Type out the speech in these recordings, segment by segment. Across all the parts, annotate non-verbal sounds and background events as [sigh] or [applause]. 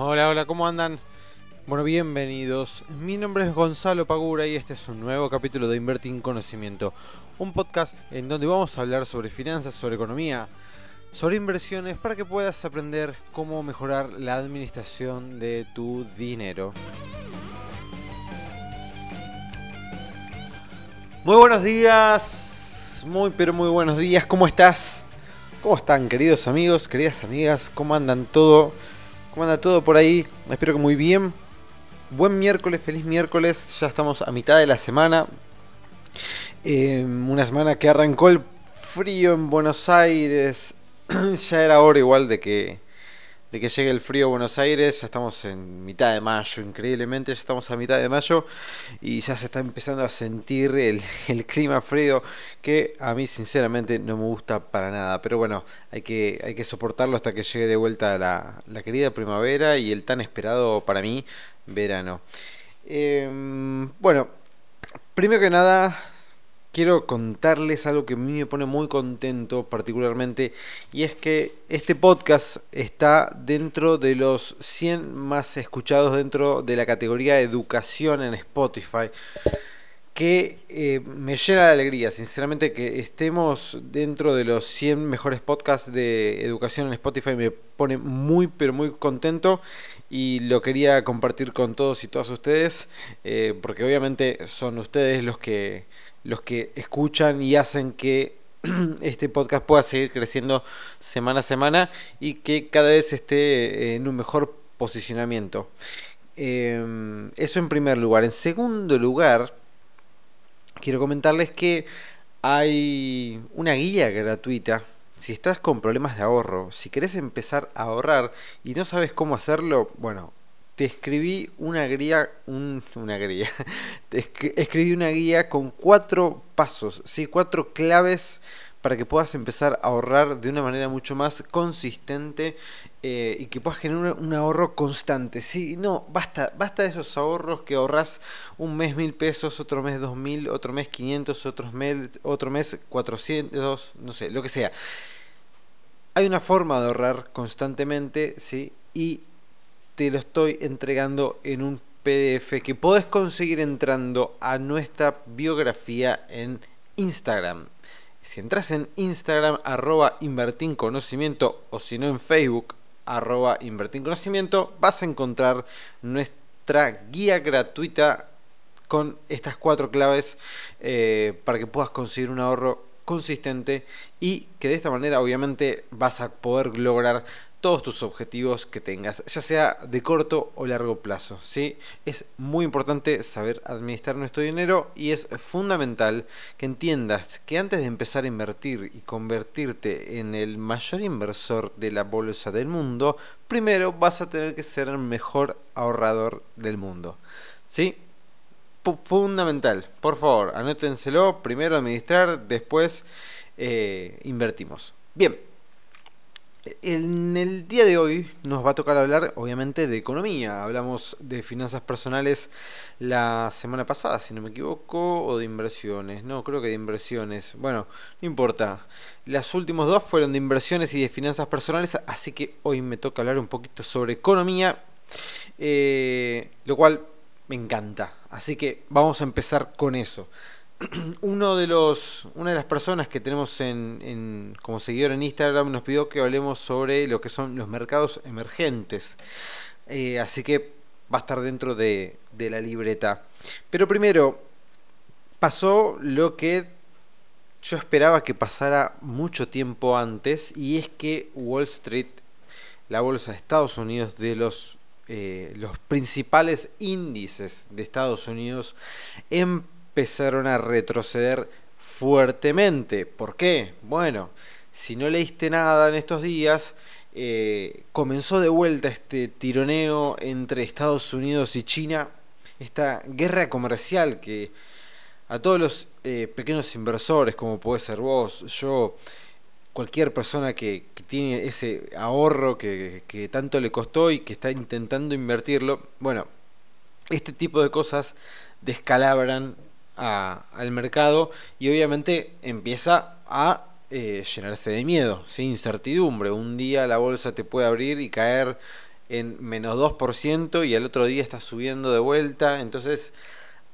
Hola, hola, ¿cómo andan? Bueno, bienvenidos. Mi nombre es Gonzalo Pagura y este es un nuevo capítulo de Invertir en Conocimiento, un podcast en donde vamos a hablar sobre finanzas, sobre economía, sobre inversiones para que puedas aprender cómo mejorar la administración de tu dinero. Muy buenos días, muy pero muy buenos días, ¿cómo estás? ¿Cómo están queridos amigos, queridas amigas? ¿Cómo andan todo? ¿Cómo anda todo por ahí? Espero que muy bien. Buen miércoles, feliz miércoles. Ya estamos a mitad de la semana. Eh, una semana que arrancó el frío en Buenos Aires. [clears throat] ya era hora igual de que de que llegue el frío a Buenos Aires. Ya estamos en mitad de mayo, increíblemente, ya estamos a mitad de mayo y ya se está empezando a sentir el, [laughs] clima frío que a mí sinceramente no me gusta para nada. Pero bueno, hay que, hay que soportarlo hasta que llegue de vuelta la, querida primavera y el tan esperado para mí verano. Em, bueno, primero que nada, quiero contarles algo que a mí me pone muy contento particularmente y es que este podcast está dentro de los 100 más escuchados dentro de la categoría educación en Spotify que eh, me llena de alegría, sinceramente que estemos dentro de los 100 mejores podcasts de educación en Spotify. Me pone muy pero muy contento y lo quería compartir con todos y todas ustedes eh, porque obviamente son ustedes los que los que escuchan y hacen que [clears throat] este podcast pueda seguir creciendo semana a semana y que cada vez esté en un mejor posicionamiento. Em, eso en primer lugar. En segundo lugar, quiero comentarles que hay una guía gratuita. Si estás con problemas de ahorro, si querés empezar a ahorrar y no sabes cómo hacerlo, bueno, te escribí una guía, una guía, [laughs] te escribí una guía con cuatro pasos, ¿sí? cuatro claves para que puedas empezar a ahorrar de una manera mucho más consistente eh, y que puedas generar un, ahorro constante. ¿sí? No, basta, basta de esos ahorros que ahorras un mes mil pesos, otro mes dos mil, otro mes quinientos, otro mes, otro mes cuatrocientos, no sé, lo que sea. Hay una forma de ahorrar constantemente, ¿sí? Y te lo estoy entregando en un PDF que podés conseguir entrando a nuestra biografía en Instagram. Si entras en Instagram, arroba conocimiento, o si no en Facebook, arroba conocimiento, vas a encontrar nuestra guía gratuita con estas cuatro claves eh, para que puedas conseguir un ahorro consistente y que de esta manera obviamente vas a poder lograr todos tus objetivos que tengas, ya sea de corto o largo plazo. ¿sí? Es muy importante saber administrar nuestro dinero y es fundamental que entiendas que antes de empezar a invertir y convertirte en el mayor inversor de la bolsa del mundo, primero vas a tener que ser el mejor ahorrador del mundo. ¿Sí? fundamental, por favor, anótenselo, primero administrar, después eh, invertimos. Bien, en el día de hoy nos va a tocar hablar obviamente de economía. Hablamos de finanzas personales la semana pasada, si no me equivoco, o de inversiones. No, creo que de inversiones. Bueno, no importa. Las últimas dos fueron de inversiones y de finanzas personales, así que hoy me toca hablar un poquito sobre economía, eh, lo cual me encanta. Así que vamos a empezar con eso. [clears throat] uno de los, una de las personas que tenemos en, como seguidor en Instagram nos pidió que hablemos sobre lo que son los mercados emergentes. Eh, así que va a estar dentro de, de la libreta. Pero primero, pasó lo que yo esperaba que pasara mucho tiempo antes y es que Wall Street, la bolsa de Estados Unidos, de los, eh, los principales índices de Estados Unidos, en empezaron a retroceder fuertemente. ¿Por qué? Bueno, si no leíste nada en estos días, eh, comenzó de vuelta este tironeo entre Estados Unidos y China, esta guerra comercial que a todos los eh, pequeños inversores, como puede ser vos, yo, cualquier persona que, tiene ese ahorro que, que tanto le costó y que está intentando invertirlo, bueno, este tipo de cosas descalabran al mercado y obviamente empieza a eh, llenarse de miedo, sin incertidumbre. Un día la bolsa te puede abrir y caer en menos 2% y al otro día está subiendo de vuelta. Entonces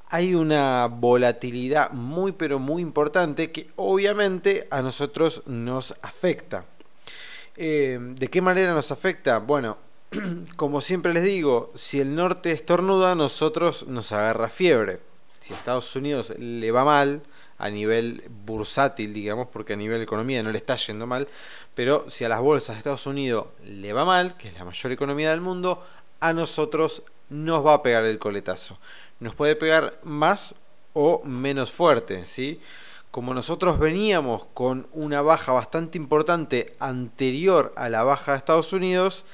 hay una volatilidad muy pero muy importante que obviamente a nosotros nos afecta. Eh, ¿De qué manera nos afecta? Bueno, [clears throat] como siempre les digo, si el norte estornuda, nosotros nos agarra fiebre. Si a Estados Unidos le va mal, a nivel bursátil, digamos, porque a nivel economía no le está yendo mal, pero si a las bolsas de Estados Unidos le va mal, que es la mayor economía del mundo, a nosotros nos va a pegar el coletazo. Nos puede pegar más o menos fuerte, ¿sí? Como nosotros veníamos con una baja bastante importante anterior a la baja de Estados Unidos,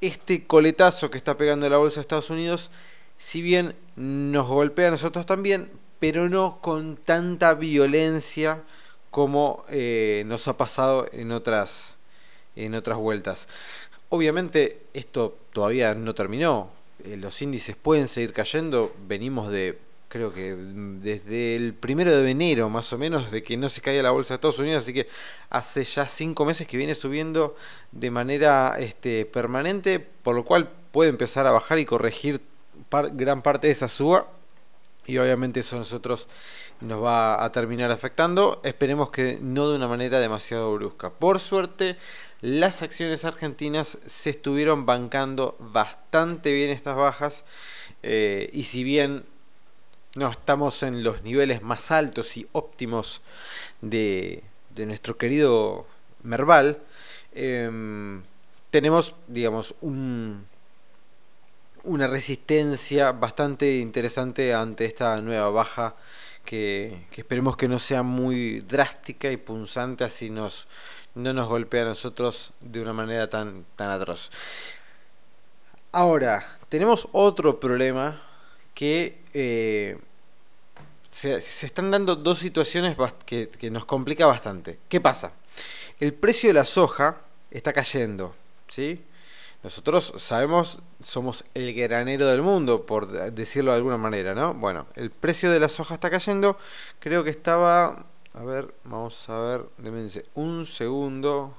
este coletazo que está pegando la bolsa de Estados Unidos, si bien nos golpea a nosotros también, pero no con tanta violencia como eh, nos ha pasado en otras, en otras vueltas. Obviamente esto todavía no terminó, eh, los índices pueden seguir cayendo, venimos de creo que desde el primero de enero más o menos de que no se caía la bolsa de Estados Unidos, así que hace ya cinco meses que viene subiendo de manera este, permanente, por lo cual puede empezar a bajar y corregir gran parte de esa suba. Y obviamente eso a nosotros nos va a terminar afectando, esperemos que no de una manera demasiado brusca. Por suerte, las acciones argentinas se estuvieron bancando bastante bien estas bajas. Eh, y si bien no estamos en los niveles más altos y óptimos de, nuestro querido Merval, em, tenemos, digamos, un, una resistencia bastante interesante ante esta nueva baja que, esperemos que no sea muy drástica y punzante, así nos, no nos golpea a nosotros de una manera tan, tan atroz. Ahora, tenemos otro problema que eh, se, están dando dos situaciones que, que nos complica bastante. ¿Qué pasa? El precio de la soja está cayendo, ¿sí? Nosotros sabemos, somos el granero del mundo, por decirlo de alguna manera, ¿no? Bueno, el precio de la soja está cayendo. Creo que estaba. A ver, vamos a ver. Démense un segundo.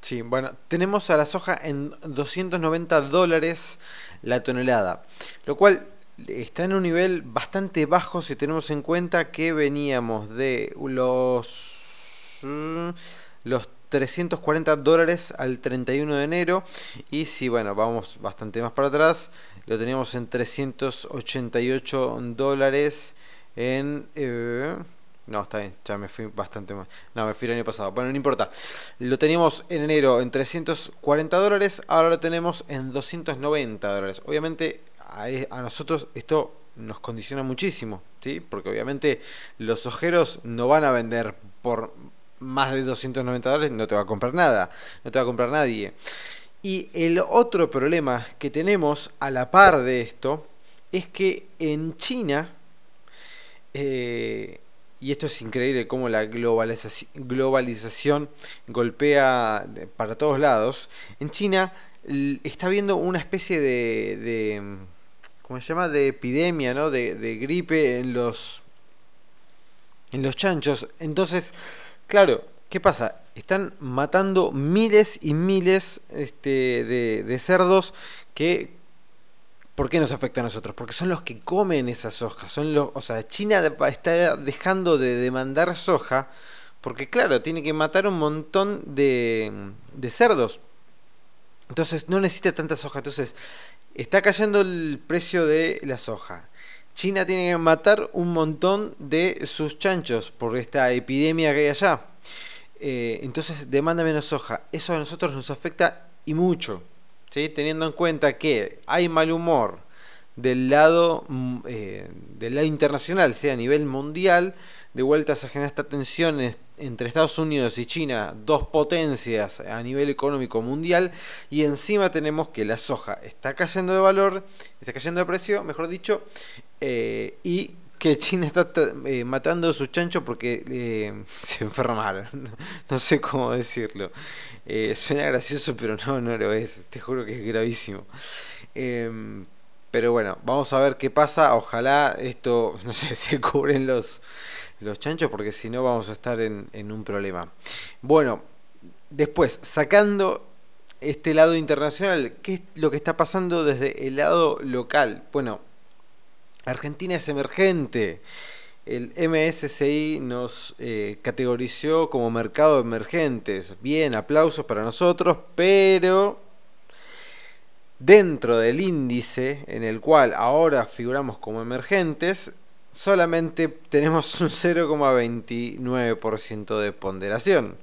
Sí, bueno, tenemos a la soja en 290 dólares la tonelada. Lo cual está en un nivel bastante bajo si tenemos en cuenta que veníamos de los. Mm, los 340 dólares al 31 de enero. Y si bueno vamos bastante más para atrás lo teníamos en 388 dólares en eh, no está bien ya me fui bastante más. No me fui el año pasado. Bueno no importa. Lo teníamos en enero en 340 dólares ahora lo tenemos en 290 dólares. Obviamente a, a nosotros esto nos condiciona muchísimo ¿sí? porque obviamente los ojeros no van a vender por más de 290 dólares no te va a comprar nada, no te va a comprar nadie. Y el otro problema que tenemos a la par de esto es que en China, eh, y esto es increíble cómo la globalización, golpea para todos lados, en China está habiendo una especie de, de ¿cómo se llama? de epidemia, ¿no? de, de gripe en los en los chanchos. Entonces, Claro, ¿qué pasa? Están matando miles y miles este, de, cerdos que ¿Por qué nos afecta a nosotros? Porque son los que comen esa soja. Son los, o sea, China está dejando de demandar soja porque, claro, tiene que matar un montón de, de cerdos. Entonces no necesita tanta soja. Entonces está cayendo el precio de la soja. China tiene que matar un montón de sus chanchos por esta epidemia que hay allá. Eh, entonces demanda menos soja. Eso a nosotros nos afecta y mucho. ¿sí? Teniendo en cuenta que hay mal humor del lado, mm, eh, del lado internacional, sea a nivel mundial, de vuelta se genera esta tensión entre Estados Unidos y China, dos potencias a nivel económico mundial, y encima tenemos que la soja está cayendo de valor, está cayendo de precio, mejor dicho, eh, y que China está eh, matando a sus chanchos porque eh, [laughs] se enfermaron. No sé cómo decirlo. suena gracioso, pero no, no lo es. Te juro que es gravísimo. Em, pero bueno, vamos a ver qué pasa. Ojalá esto, [laughs] no sé, se cubren los, los chanchos porque si no vamos a estar en, un problema. Bueno, después, sacando este lado internacional, ¿qué es lo que está pasando desde el lado local? Bueno, Argentina es emergente. El MSCI nos eh, categorizó como mercado emergentes. Bien, aplausos para nosotros, pero dentro del índice en el cual ahora figuramos como emergentes, solamente tenemos [laughs] un 0,29% de ponderación.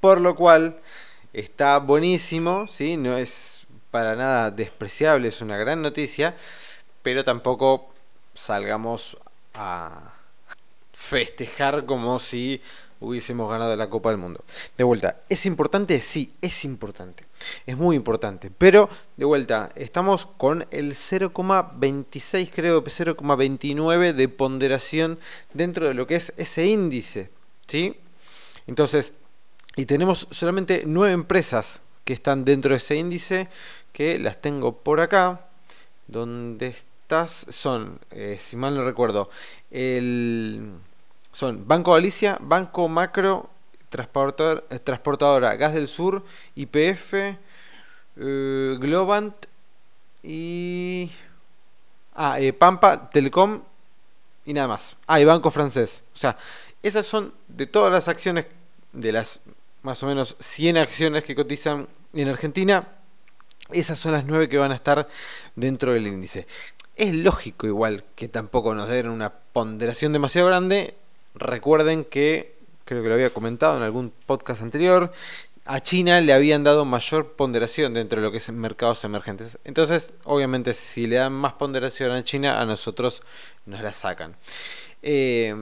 Por lo cual está buenísimo, ¿sí? no es para nada despreciable, es una gran noticia, pero tampoco salgamos a festejar como si hubiésemos ganado la Copa del Mundo. De vuelta, ¿es importante? Sí, es importante. Es muy importante. Pero, de vuelta, estamos con el 0,26, creo, 0,29 de ponderación dentro de lo que es ese índice. ¿Sí? Entonces, y tenemos solamente nueve empresas que están dentro de ese índice, que las tengo por acá, donde estas son, eh, si mal no recuerdo, el son Banco Galicia, Banco Macro, Eh, Transportadora Gas del Sur, IPF, eh, Globant y... Ah, eh, Pampa, Telecom y nada más. Ah, y Banco Francés. O sea, esas son de todas las acciones, de las más o menos 100 acciones que cotizan en Argentina, esas son las 9 que van a estar dentro del índice. Es lógico igual que tampoco nos den una ponderación demasiado grande Recuerden que, creo que lo había comentado en algún podcast anterior, a China le habían dado mayor ponderación dentro de lo que es mercados emergentes. Entonces, obviamente, si le dan más ponderación a China, a nosotros nos la sacan. Eh,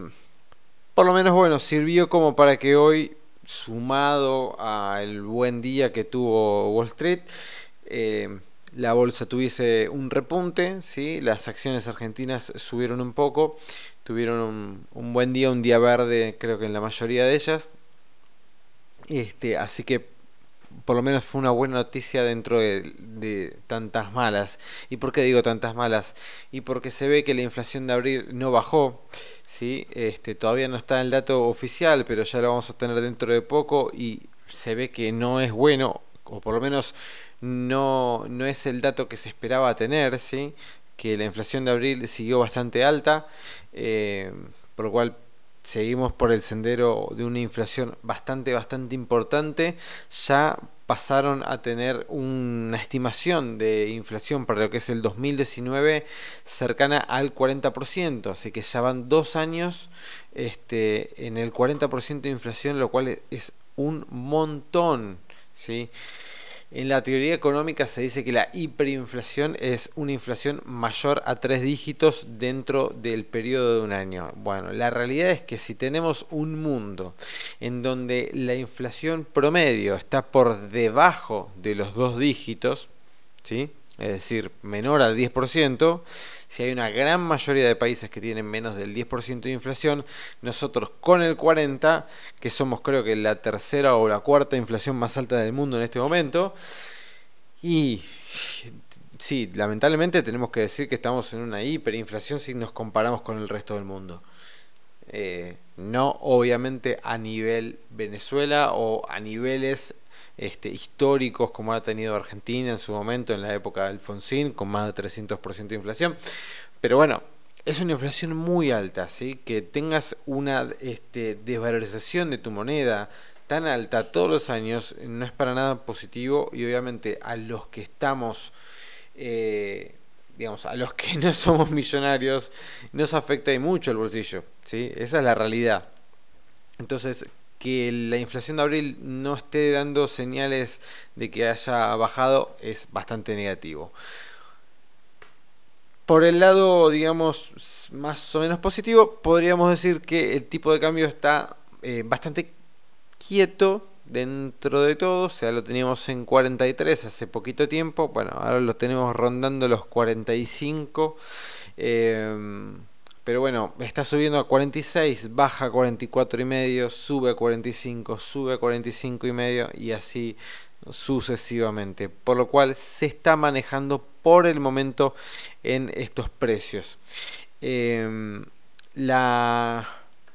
por lo menos, bueno, sirvió como para que hoy, sumado al buen día que tuvo Wall Street, eh, la bolsa tuviese un repunte, ¿sí? las acciones argentinas subieron un poco tuvieron un, buen día, un día verde, creo que en la mayoría de ellas. Este, así que por lo menos fue una buena noticia dentro de, tantas malas. ¿Y por qué digo tantas malas? Y porque se ve que la inflación de abril no bajó. ¿sí? Este, todavía no está el dato oficial, pero ya lo vamos a tener dentro de poco y se ve que no es bueno, o por lo menos no, no es el dato que se esperaba tener. ¿sí? Que la inflación de abril siguió bastante alta, eh, por lo cual seguimos por el sendero de una inflación bastante, bastante importante. Ya pasaron a tener una estimación de inflación para lo que es el 2019 cercana al 40%, así que ya van dos años este, en el 40% de inflación, lo cual es un montón. ¿sí? En la teoría económica se dice que la hiperinflación es una inflación mayor a tres dígitos dentro del periodo de un año. Bueno, la realidad es que si tenemos un mundo en donde la inflación promedio está por debajo de los dos dígitos, ¿sí? es decir, menor al 10%, si hay una gran mayoría de países que tienen menos del 10% de inflación, nosotros con el 40%, que somos creo que la tercera o la cuarta inflación más alta del mundo en este momento, y sí, lamentablemente tenemos que decir que estamos en una hiperinflación si nos comparamos con el resto del mundo. Eh, no obviamente a nivel Venezuela o a niveles este, históricos como ha tenido Argentina en su momento, en la época de Alfonsín, con más de 300% de inflación. Pero bueno, es una inflación muy alta, ¿sí? que tengas una este, desvalorización de tu moneda tan alta todos los años no es para nada positivo y obviamente a los que estamos... Eh, digamos, a los que [laughs] no somos millonarios nos afecta y mucho el bolsillo, ¿sí? Esa es la realidad. Entonces, que la inflación de abril no esté dando señales de que haya bajado es bastante negativo. Por el lado, digamos, más o menos positivo, podríamos decir que el tipo de cambio está eh, bastante quieto dentro de todo. O sea, lo teníamos en 43 hace poquito tiempo. Bueno, ahora lo tenemos rondando los 45. Eh, pero bueno, está subiendo a 46, baja a 44 y medio, sube a 45, sube a 45 y medio y así sucesivamente. Por lo cual se está manejando por el momento en estos precios. Em, la,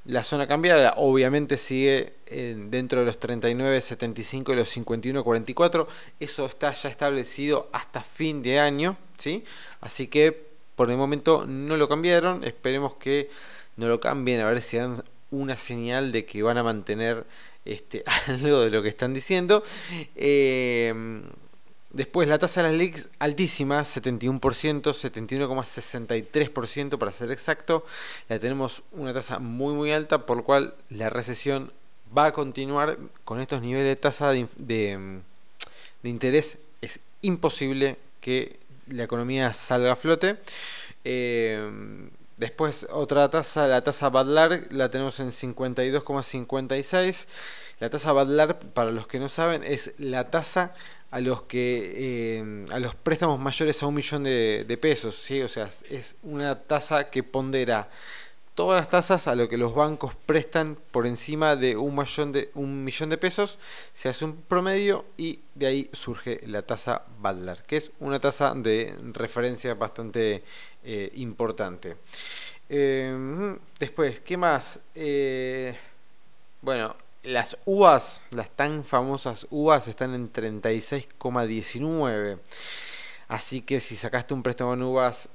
la zona cambiada obviamente sigue dentro de los 39.75 y los 51.44. Eso está ya establecido hasta fin de año, ¿sí? Así que por el momento no lo cambiaron. Esperemos que no lo cambien, a ver si dan una señal de que van a mantener este, [laughs] algo de lo que están diciendo. Eh, Después la tasa de las leaks altísima, 71%, 71,63% para ser exacto. La tenemos una tasa muy muy alta, por lo cual la recesión va a continuar con estos niveles de tasa de, de, interés. Es imposible que la economía salga a flote. Eh, después otra tasa, la tasa Badlar, la tenemos en 52,56. La tasa Badlar, para los que no saben, es la tasa a los que eh, a los préstamos mayores a un millón de, pesos, ¿sí? o sea, es una tasa que pondera todas las tasas a lo que los bancos prestan por encima de un millón de, pesos, se hace un promedio y de ahí surge la tasa Badlar, que es una tasa de referencia bastante eh, importante. Eh, después, ¿qué más? bueno, las uvas, las tan famosas uvas, están en 36,19. Así que si sacaste un préstamo en uvas,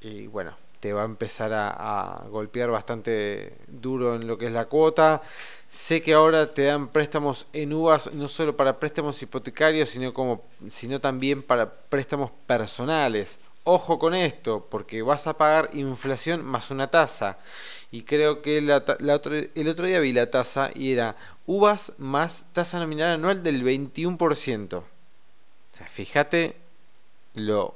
y bueno, te va a empezar a, golpear bastante duro en lo que es la cuota. Sé que ahora te dan préstamos en uvas no solo para préstamos hipotecarios, sino, como, sino también para préstamos personales. Ojo con esto, porque vas a pagar inflación más una tasa. Y creo que el otro día vi la tasa y era uvas más tasa nominal anual del 21%. O sea, fíjate lo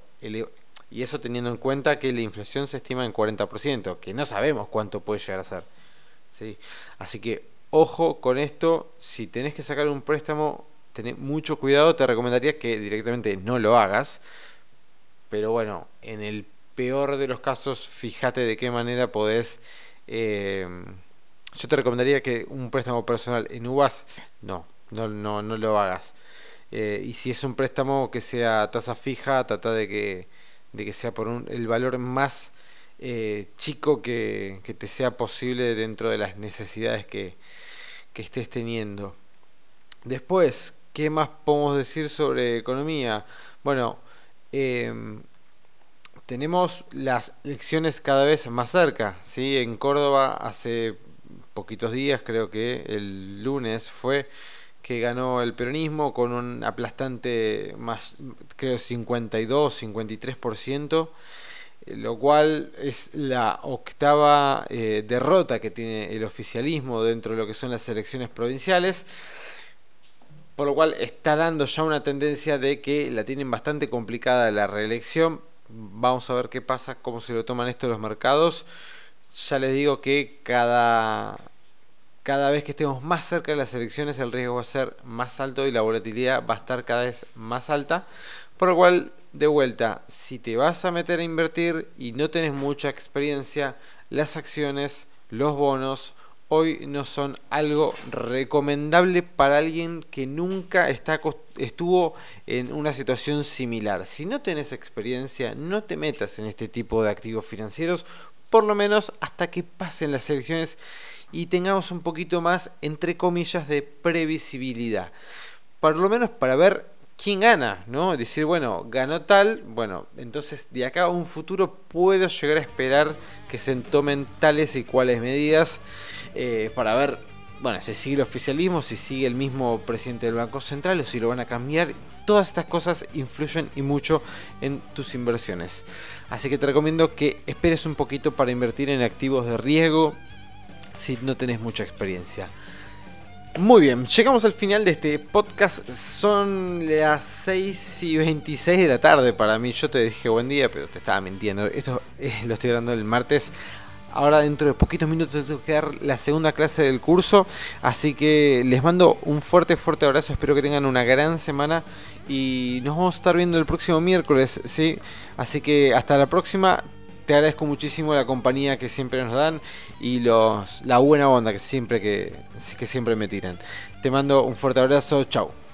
y eso teniendo en cuenta que la inflación se estima en 40%, que no sabemos cuánto puede llegar a ser. ¿sí? Así que ojo con esto, si tenés que sacar un préstamo, tenés mucho cuidado, te recomendaría que directamente no lo hagas. Pero bueno, en el peor de los casos, fíjate de qué manera podés... Eh, yo te recomendaría que un préstamo personal en uvas, no, no, no, no lo hagas. Eh, y si es un préstamo que sea tasa fija, trata de que, de que sea por un, el valor más eh, chico que, que, te sea posible dentro de las necesidades que, que estés teniendo. Después, ¿qué más podemos decir sobre economía? Bueno, em, tenemos las elecciones cada vez más cerca. ¿sí? En Córdoba hace poquitos días, creo que el lunes fue que ganó el peronismo con un aplastante más, creo 52, 53%, lo cual es la octava eh, derrota que tiene el oficialismo dentro de lo que son las elecciones provinciales, por lo cual está dando ya una tendencia de que la tienen bastante complicada la reelección. Vamos a ver qué pasa, cómo se lo toman esto los mercados. Ya les digo que cada cada vez que estemos más cerca de las elecciones el riesgo va a ser más alto y la volatilidad va a estar cada vez más alta. Por lo cual, de vuelta, si te vas a meter a invertir y no tenés mucha experiencia, las acciones, los bonos, hoy no son algo recomendable para alguien que nunca está, estuvo en una situación similar. Si no tenés experiencia, no te metas en este tipo de activos financieros, por lo menos hasta que pasen las elecciones y tengamos un poquito más, entre comillas, de previsibilidad. Por lo menos para ver quién gana, ¿no? Decir, bueno, ganó tal, bueno, entonces de acá a un futuro puedo llegar a esperar que se tomen tales y cuales medidas eh, para ver, bueno, si sigue el oficialismo, si sigue el mismo presidente del Banco Central o si lo van a cambiar. Todas estas cosas influyen y mucho en tus inversiones. Así que te recomiendo que esperes un poquito para invertir en activos de riesgo, si no tenés mucha experiencia. Muy bien, llegamos al final de este podcast. Son las 6 y 26 de la tarde para mí. Yo te dije buen día, pero te estaba mintiendo. Esto eh, lo estoy dando el martes. Ahora dentro de poquitos minutos tengo que dar la segunda clase del curso. Así que les mando un fuerte, fuerte abrazo. Espero que tengan una gran semana. Y nos vamos a estar viendo el próximo miércoles. ¿sí? Así que hasta la próxima te agradezco muchísimo la compañía que siempre nos dan y los, la buena onda que siempre, que, que siempre me tiran. Te mando un fuerte abrazo, chao.